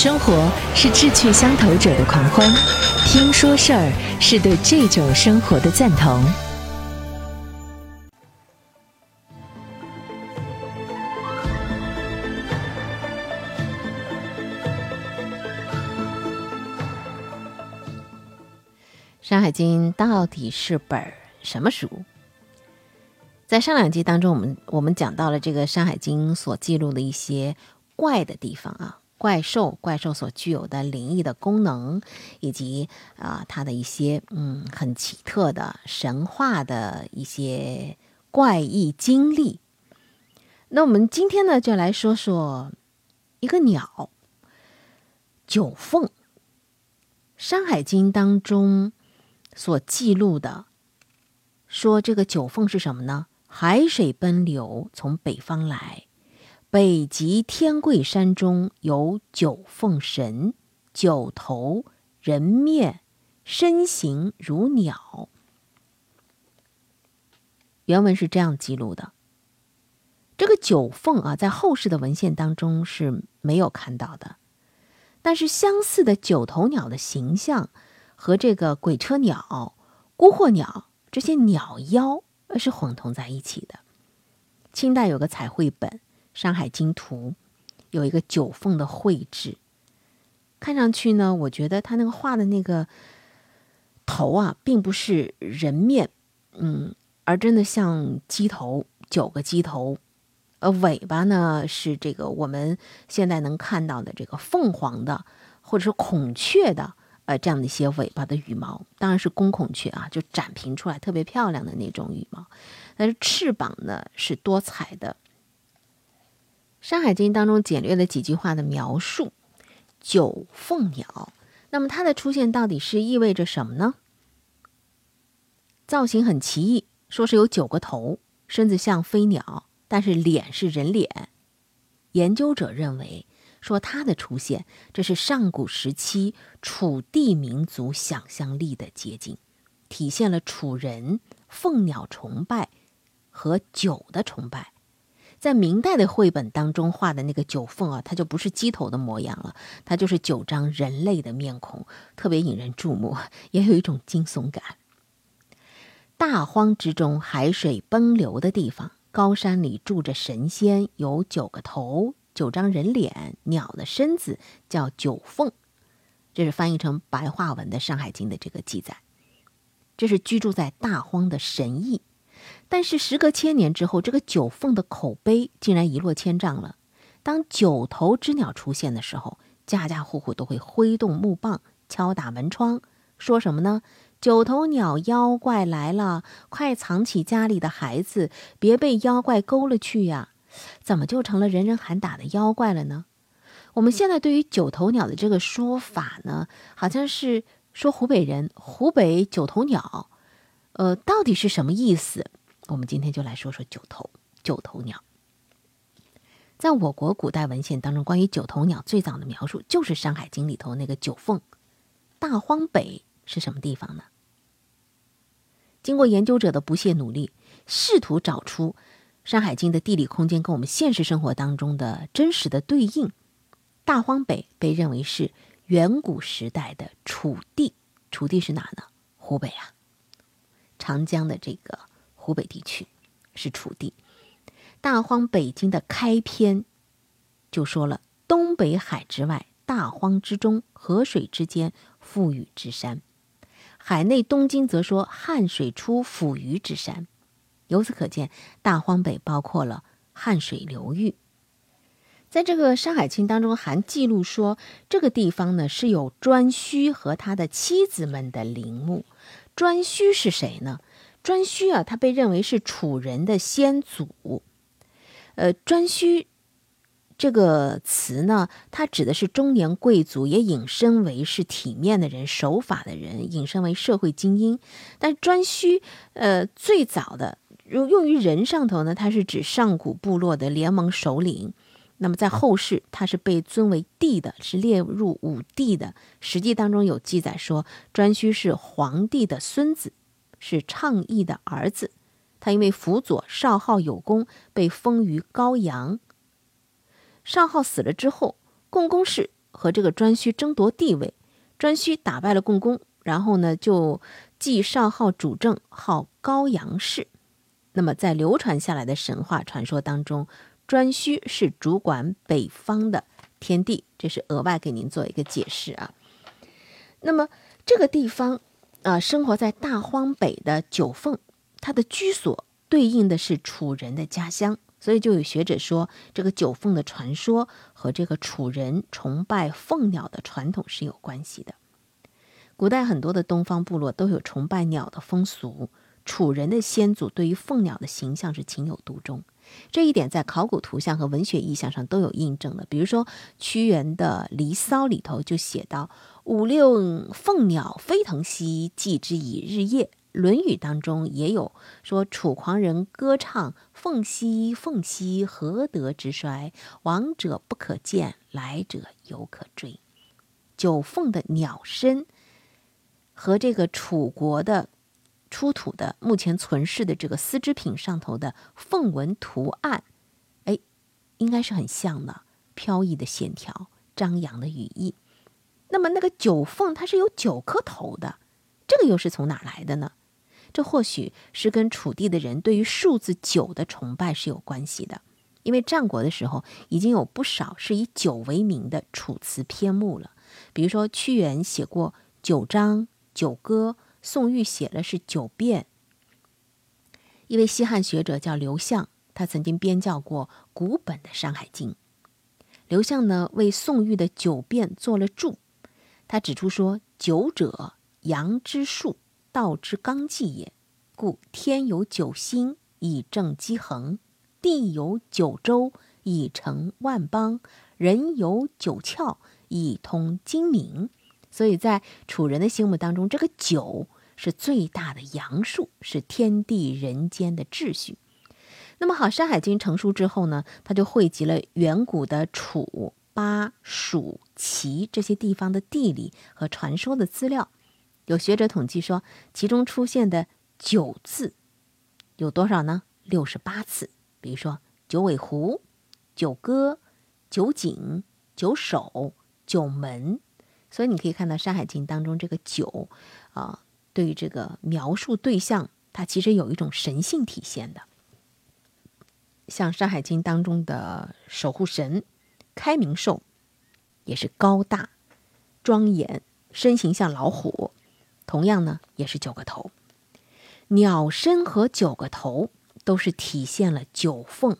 生活是志趣相投者的狂欢，听说事儿是对这种生活的赞同。《山海经》到底是本什么书？在上两集当中，我们我们讲到了这个《山海经》所记录的一些怪的地方啊，怪兽、怪兽所具有的灵异的功能，以及啊它的一些嗯很奇特的神话的一些怪异经历。那我们今天呢，就来说说一个鸟——九凤，《山海经》当中。所记录的说，这个九凤是什么呢？海水奔流，从北方来，北极天贵山中有九凤神，九头人面，身形如鸟。原文是这样记录的。这个九凤啊，在后世的文献当中是没有看到的，但是相似的九头鸟的形象。和这个鬼车鸟、孤惑鸟这些鸟妖是混同在一起的。清代有个彩绘本《山海经图》，有一个九凤的绘制，看上去呢，我觉得他那个画的那个头啊，并不是人面，嗯，而真的像鸡头，九个鸡头，呃，尾巴呢是这个我们现在能看到的这个凤凰的，或者是孔雀的。呃，这样的一些尾巴的羽毛，当然是公孔雀啊，就展平出来特别漂亮的那种羽毛。但是翅膀呢是多彩的。《山海经》当中简略的几句话的描述，九凤鸟，那么它的出现到底是意味着什么呢？造型很奇异，说是有九个头，身子像飞鸟，但是脸是人脸。研究者认为。说它的出现，这是上古时期楚地民族想象力的结晶，体现了楚人凤鸟崇拜和酒的崇拜。在明代的绘本当中画的那个九凤啊，它就不是鸡头的模样了，它就是九张人类的面孔，特别引人注目，也有一种惊悚感。大荒之中，海水奔流的地方，高山里住着神仙，有九个头。九张人脸，鸟的身子叫九凤，这是翻译成白话文的《山海经》的这个记载。这是居住在大荒的神异，但是时隔千年之后，这个九凤的口碑竟然一落千丈了。当九头之鸟出现的时候，家家户户都会挥动木棒，敲打门窗，说什么呢？九头鸟妖怪来了，快藏起家里的孩子，别被妖怪勾了去呀！怎么就成了人人喊打的妖怪了呢？我们现在对于九头鸟的这个说法呢，好像是说湖北人湖北九头鸟，呃，到底是什么意思？我们今天就来说说九头九头鸟。在我国古代文献当中，关于九头鸟最早的描述就是《山海经》里头那个九凤。大荒北是什么地方呢？经过研究者的不懈努力，试图找出。《山海经》的地理空间跟我们现实生活当中的真实的对应，大荒北被认为是远古时代的楚地。楚地是哪呢？湖北啊，长江的这个湖北地区是楚地。大荒北经的开篇就说了：东北海之外，大荒之中，河水之间，富予之山。海内东经则说汉水出抚鱼之山。由此可见，大荒北包括了汉水流域。在这个《山海经》当中，还记录说，这个地方呢是有颛顼和他的妻子们的陵墓。颛顼是谁呢？颛顼啊，他被认为是楚人的先祖。呃，颛顼这个词呢，它指的是中年贵族，也引申为是体面的人、守法的人，引申为社会精英。但颛顼，呃，最早的。如用于人上头呢，它是指上古部落的联盟首领。那么在后世，他是被尊为帝的，是列入五帝的。实际当中有记载说，颛顼是皇帝的孙子，是倡议的儿子。他因为辅佐少昊有功，被封于高阳。少昊死了之后，共工氏和这个颛顼争夺地位，颛顼打败了共工，然后呢就继少昊主政，号高阳氏。那么在流传下来的神话传说当中，颛顼是主管北方的天帝，这是额外给您做一个解释啊。那么这个地方啊，生活在大荒北的九凤，他的居所对应的是楚人的家乡。所以就有学者说，这个九凤的传说和这个楚人崇拜凤鸟的传统是有关系的。古代很多的东方部落都有崇拜鸟的风俗，楚人的先祖对于凤鸟的形象是情有独钟。这一点在考古图像和文学意象上都有印证的。比如说屈原的《离骚》里头就写到：“五六凤鸟飞腾兮，祭之以日夜。”《论语》当中也有说：“楚狂人歌唱，凤兮凤兮，何德之衰？往者不可见，来者犹可追。”九凤的鸟身和这个楚国的出土的目前存世的这个丝织品上头的凤纹图案，哎，应该是很像的，飘逸的线条，张扬的羽翼。那么那个九凤它是有九颗头的，这个又是从哪来的呢？这或许是跟楚地的人对于数字九的崇拜是有关系的，因为战国的时候已经有不少是以九为名的楚辞篇目了。比如说屈原写过《九章》《九歌》，宋玉写了是《九变》。一位西汉学者叫刘向，他曾经编校过古本的《山海经》。刘向呢为宋玉的《九变》做了注，他指出说：“九者，阳之数。”道之纲纪也，故天有九星以正积衡，地有九州以成万邦，人有九窍以通精明。所以在楚人的心目当中，这个九是最大的阳数，是天地人间的秩序。那么好，《山海经》成书之后呢，它就汇集了远古的楚、巴、蜀、齐这些地方的地理和传说的资料。有学者统计说，其中出现的“九”字有多少呢？六十八次。比如说“九尾狐”“九歌”“九井”“九首”“九门”。所以你可以看到《山海经》当中这个“九”啊，对于这个描述对象，它其实有一种神性体现的。像《山海经》当中的守护神开明兽，也是高大、庄严，身形像老虎。同样呢，也是九个头，鸟身和九个头都是体现了九凤，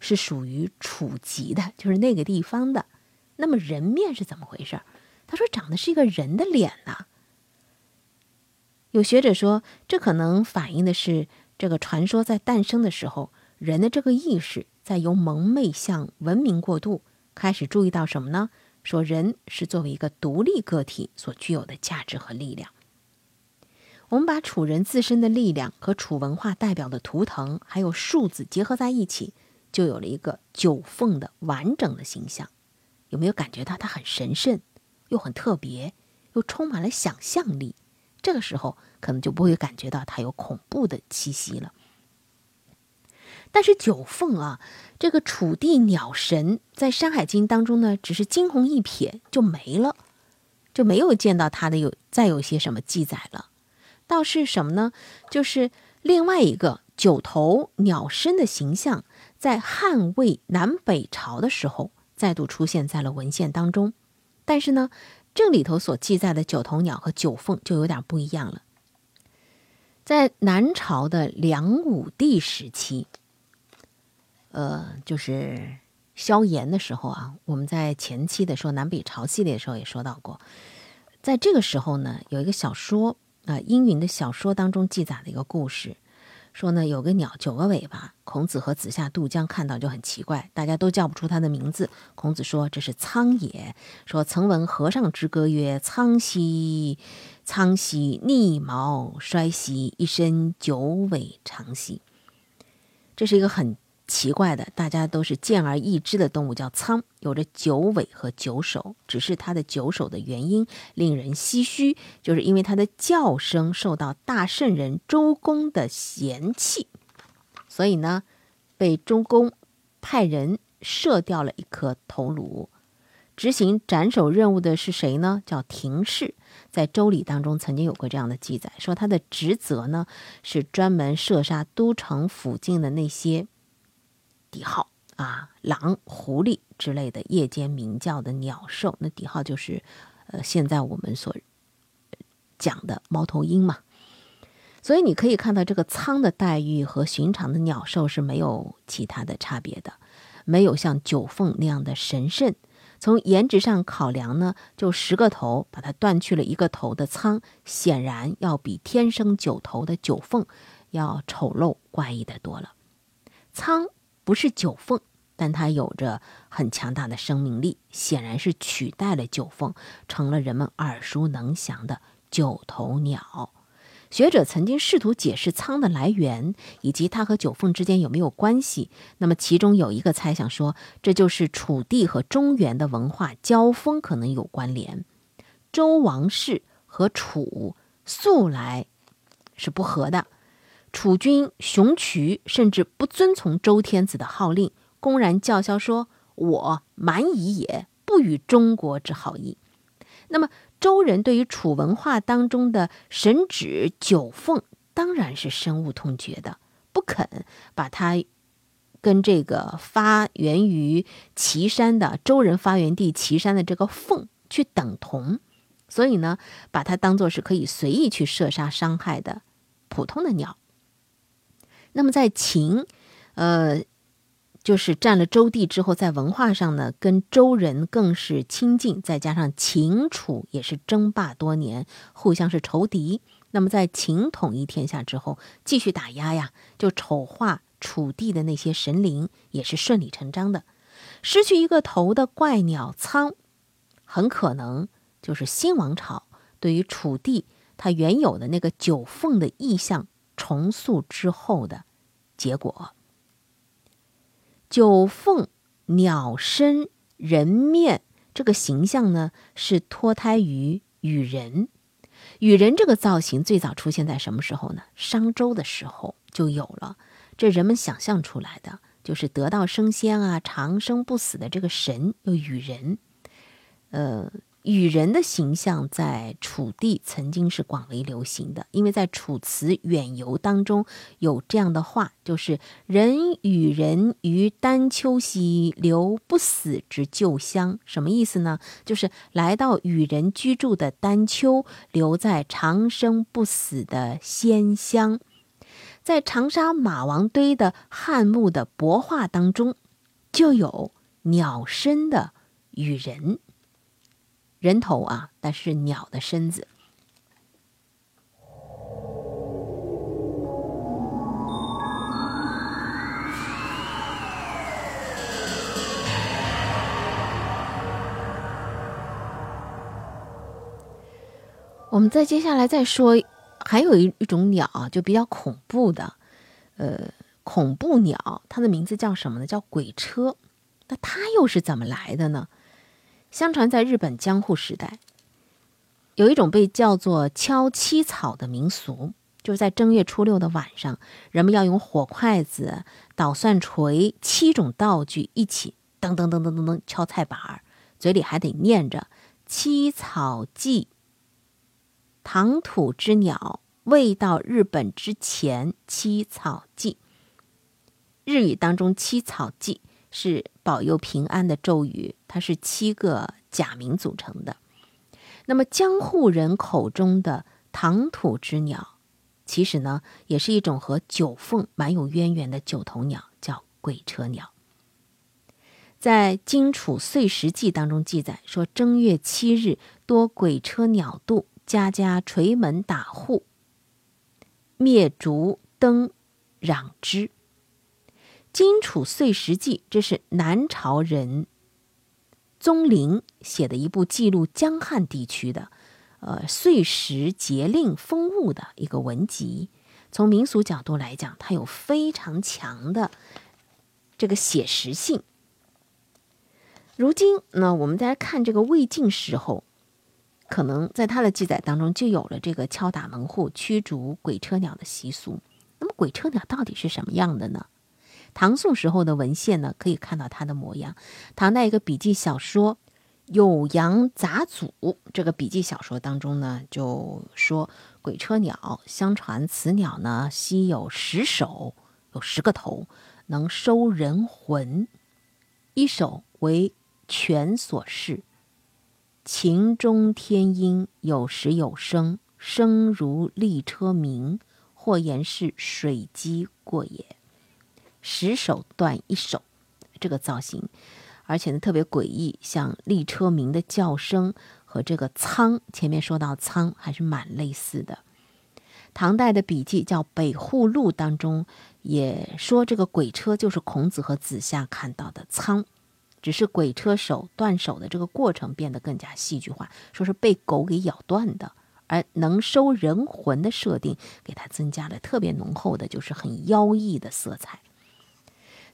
是属于楚籍的，就是那个地方的。那么人面是怎么回事？他说长的是一个人的脸呐。有学者说，这可能反映的是这个传说在诞生的时候，人的这个意识在由蒙昧向文明过渡，开始注意到什么呢？说人是作为一个独立个体所具有的价值和力量。我们把楚人自身的力量和楚文化代表的图腾，还有数字结合在一起，就有了一个九凤的完整的形象。有没有感觉到它很神圣，又很特别，又充满了想象力？这个时候可能就不会感觉到它有恐怖的气息了。但是九凤啊，这个楚地鸟神在《山海经》当中呢，只是惊鸿一瞥就没了，就没有见到它的有再有些什么记载了。倒是什么呢？就是另外一个九头鸟身的形象，在汉魏南北朝的时候再度出现在了文献当中。但是呢，这里头所记载的九头鸟和九凤就有点不一样了。在南朝的梁武帝时期，呃，就是萧炎的时候啊，我们在前期的说南北朝系列的时候也说到过，在这个时候呢，有一个小说。啊，殷云的小说当中记载的一个故事，说呢有个鸟九个尾巴，孔子和子夏渡江看到就很奇怪，大家都叫不出它的名字。孔子说这是苍也，说曾闻和尚之歌曰：“苍兮，苍兮，逆毛衰兮，一身九尾长兮。”这是一个很。奇怪的，大家都是见而易知的动物，叫苍，有着九尾和九首。只是它的九首的原因令人唏嘘，就是因为它的叫声受到大圣人周公的嫌弃，所以呢，被周公派人射掉了一颗头颅。执行斩首任务的是谁呢？叫廷士。在《周礼》当中曾经有过这样的记载，说他的职责呢是专门射杀都城附近的那些底号啊，狼、狐狸之类的夜间鸣叫的鸟兽。那底号就是，呃，现在我们所讲的猫头鹰嘛。所以你可以看到，这个苍的待遇和寻常的鸟兽是没有其他的差别的，没有像九凤那样的神圣。从颜值上考量呢，就十个头把它断去了一个头的苍，显然要比天生九头的九凤要丑陋怪异的多了。苍不是九凤，但它有着很强大的生命力，显然是取代了九凤，成了人们耳熟能详的九头鸟。学者曾经试图解释苍的来源，以及它和九凤之间有没有关系。那么，其中有一个猜想说，这就是楚地和中原的文化交锋可能有关联。周王室和楚素来是不和的，楚军雄渠甚至不遵从周天子的号令，公然叫嚣说：“我蛮夷也，不与中国之好意。”那么。周人对于楚文化当中的神指九凤，当然是深恶痛绝的，不肯把它跟这个发源于岐山的周人发源地岐山的这个凤去等同，所以呢，把它当做是可以随意去射杀伤害的普通的鸟。那么在秦，呃。就是占了周地之后，在文化上呢，跟周人更是亲近，再加上秦楚也是争霸多年，互相是仇敌。那么在秦统一天下之后，继续打压呀，就丑化楚地的那些神灵，也是顺理成章的。失去一个头的怪鸟苍，很可能就是新王朝对于楚地它原有的那个九凤的意象重塑之后的结果。九凤鸟身人面这个形象呢，是脱胎于羽人。羽人这个造型最早出现在什么时候呢？商周的时候就有了。这人们想象出来的，就是得道升仙啊、长生不死的这个神，叫羽人。呃。羽人的形象在楚地曾经是广为流行的，因为在《楚辞远游》当中有这样的话，就是“人与人于丹丘兮，留不死之旧乡”。什么意思呢？就是来到羽人居住的丹丘，留在长生不死的仙乡。在长沙马王堆的汉墓的帛画当中，就有鸟身的羽人。人头啊，但是鸟的身子。我们再接下来再说，还有一一种鸟就比较恐怖的，呃，恐怖鸟，它的名字叫什么呢？叫鬼车。那它又是怎么来的呢？相传，在日本江户时代，有一种被叫做敲七草的民俗，就是在正月初六的晚上，人们要用火筷子、捣蒜锤七种道具一起噔噔噔噔噔噔敲菜板儿，嘴里还得念着“七草祭”。唐土之鸟未到日本之前，七草祭。日语当中“七草祭”。是保佑平安的咒语，它是七个假名组成的。那么江户人口中的唐土之鸟，其实呢也是一种和九凤蛮有渊源的九头鸟，叫鬼车鸟。在《荆楚岁时记》当中记载说，正月七日多鬼车鸟渡，家家垂门打户，灭烛灯，壤之。《荆楚岁时记》，这是南朝人宗麟写的一部记录江汉地区的，呃，岁时节令风物的一个文集。从民俗角度来讲，它有非常强的这个写实性。如今呢，我们再来看这个魏晋时候，可能在他的记载当中就有了这个敲打门户、驱逐鬼车鸟的习俗。那么，鬼车鸟到底是什么样的呢？唐宋时候的文献呢，可以看到它的模样。唐代一个笔记小说《酉阳杂祖》这个笔记小说当中呢，就说鬼车鸟，相传此鸟呢稀有十首，有十个头，能收人魂。一首为犬所饰，情中天音，有时有声，声如厉车鸣，或言是水鸡过也。十手断一手，这个造型。而且呢，特别诡异，像立车鸣的叫声和这个仓，前面说到仓还是蛮类似的。唐代的笔记叫《北户录》当中也说，这个鬼车就是孔子和子夏看到的仓，只是鬼车手断手的这个过程变得更加戏剧化，说是被狗给咬断的，而能收人魂的设定给它增加了特别浓厚的，就是很妖异的色彩。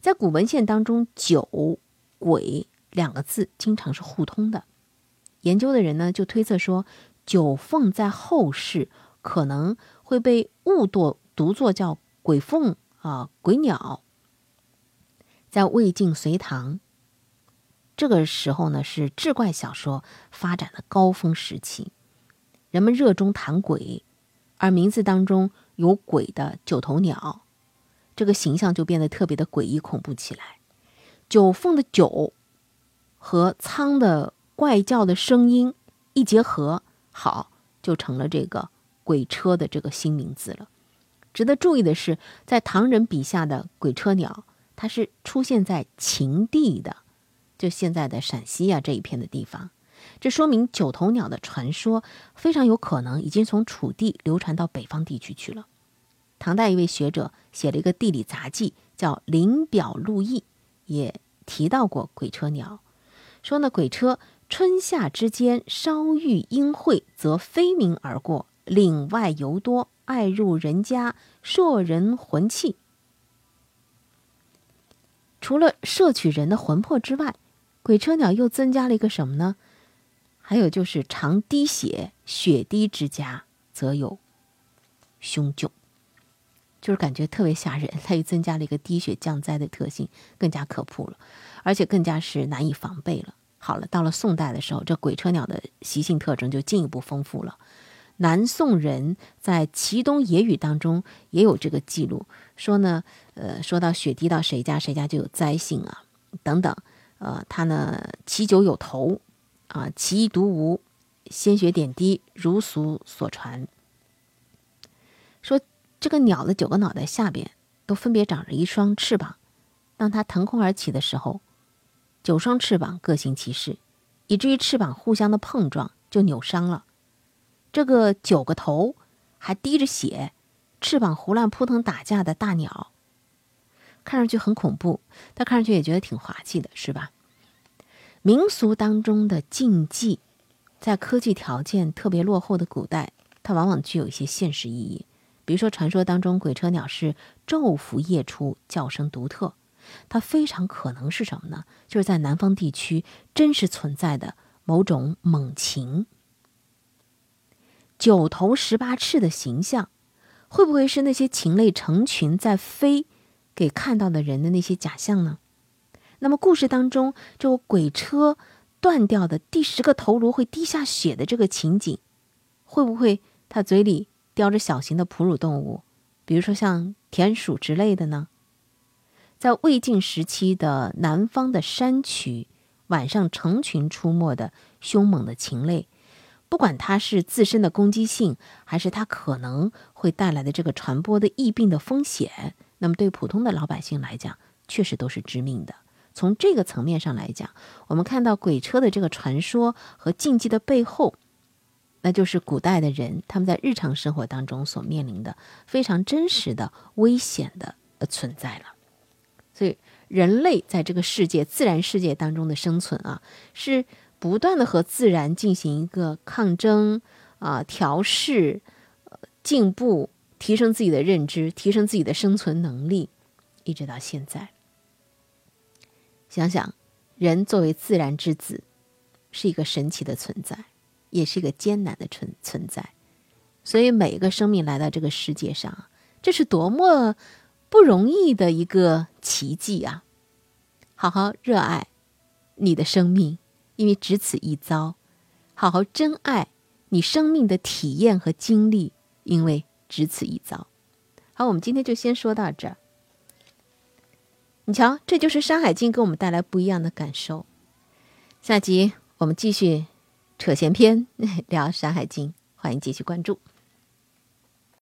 在古文献当中，九。鬼两个字经常是互通的，研究的人呢就推测说，九凤在后世可能会被误读读作叫鬼凤啊鬼鸟。在魏晋隋唐这个时候呢，是志怪小说发展的高峰时期，人们热衷谈鬼，而名字当中有鬼的九头鸟，这个形象就变得特别的诡异恐怖起来。九凤的九和仓的怪叫的声音一结合，好，就成了这个鬼车的这个新名字了。值得注意的是，在唐人笔下的鬼车鸟，它是出现在秦地的，就现在的陕西啊这一片的地方。这说明九头鸟的传说非常有可能已经从楚地流传到北方地区去了。唐代一位学者写了一个地理杂记，叫《临表录异》。也提到过鬼车鸟，说呢，鬼车春夏之间稍遇阴晦，则飞鸣而过，岭外尤多，爱入人家，摄人魂气。除了摄取人的魂魄之外，鬼车鸟又增加了一个什么呢？还有就是常滴血，血滴之家，则有凶窘。就是感觉特别吓人，它又增加了一个滴血降灾的特性，更加可怖了，而且更加是难以防备了。好了，到了宋代的时候，这鬼车鸟的习性特征就进一步丰富了。南宋人在《齐东野语》当中也有这个记录，说呢，呃，说到雪滴到谁家，谁家就有灾星啊，等等。呃，他呢，其酒有头，啊，其一独无，鲜血点滴，如俗所传。这个鸟的九个脑袋下边都分别长着一双翅膀，当它腾空而起的时候，九双翅膀各行其事，以至于翅膀互相的碰撞就扭伤了。这个九个头还滴着血，翅膀胡乱扑腾打架的大鸟，看上去很恐怖，但看上去也觉得挺滑稽的，是吧？民俗当中的禁忌，在科技条件特别落后的古代，它往往具有一些现实意义。比如说，传说当中鬼车鸟是昼伏夜出，叫声独特，它非常可能是什么呢？就是在南方地区真实存在的某种猛禽。九头十八翅的形象，会不会是那些禽类成群在飞给看到的人的那些假象呢？那么故事当中，这个鬼车断掉的第十个头颅会滴下血的这个情景，会不会他嘴里？叼着小型的哺乳动物，比如说像田鼠之类的呢。在魏晋时期的南方的山区，晚上成群出没的凶猛的禽类，不管它是自身的攻击性，还是它可能会带来的这个传播的疫病的风险，那么对普通的老百姓来讲，确实都是致命的。从这个层面上来讲，我们看到鬼车的这个传说和禁忌的背后。那就是古代的人，他们在日常生活当中所面临的非常真实的危险的存在了。所以，人类在这个世界、自然世界当中的生存啊，是不断的和自然进行一个抗争啊、调试、进步、提升自己的认知、提升自己的生存能力，一直到现在。想想，人作为自然之子，是一个神奇的存在。也是一个艰难的存存在，所以每一个生命来到这个世界上，这是多么不容易的一个奇迹啊！好好热爱你的生命，因为只此一遭；好好珍爱你生命的体验和经历，因为只此一遭。好，我们今天就先说到这儿。你瞧，这就是《山海经》给我们带来不一样的感受。下集我们继续扯闲篇，聊《山海经》，欢迎继续关注。